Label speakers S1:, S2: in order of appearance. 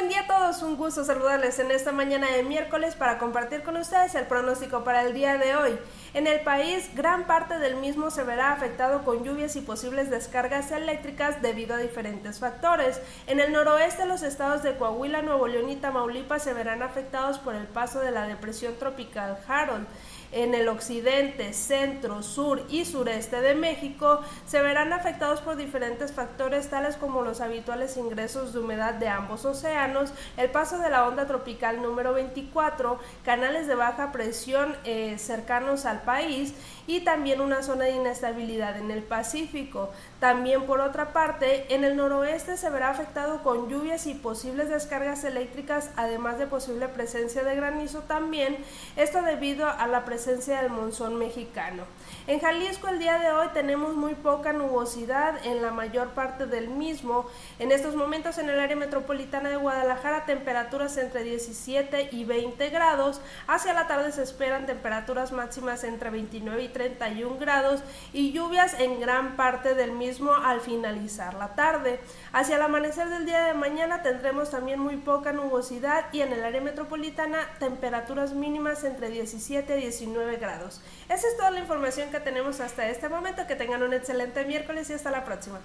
S1: buen día a todos, un gusto saludarles en esta mañana de miércoles para compartir con ustedes el pronóstico para el día de hoy. En el país, gran parte del mismo se verá afectado con lluvias y posibles descargas eléctricas debido a diferentes factores. En el noroeste, los estados de Coahuila, Nuevo León y Tamaulipas se verán afectados por el paso de la depresión tropical Harold. En el occidente, centro, sur y sureste de México se verán afectados por diferentes factores tales como los habituales ingresos de humedad de ambos océanos, el paso de la onda tropical número 24, canales de baja presión eh, cercanos al país y también una zona de inestabilidad en el Pacífico. También por otra parte, en el noroeste se verá afectado con lluvias y posibles descargas eléctricas, además de posible presencia de granizo también, esto debido a la presencia del monzón mexicano. En Jalisco el día de hoy tenemos muy poca nubosidad en la mayor parte del mismo. En estos momentos en el área metropolitana de Guadalajara temperaturas entre 17 y 20 grados. Hacia la tarde se esperan temperaturas máximas entre 29 y 31 grados y lluvias en gran parte del mismo al finalizar la tarde. Hacia el amanecer del día de mañana tendremos también muy poca nubosidad y en el área metropolitana temperaturas mínimas entre 17 y 19 grados. Esa es toda la información que tenemos hasta este momento. Que tengan un excelente miércoles y hasta la próxima.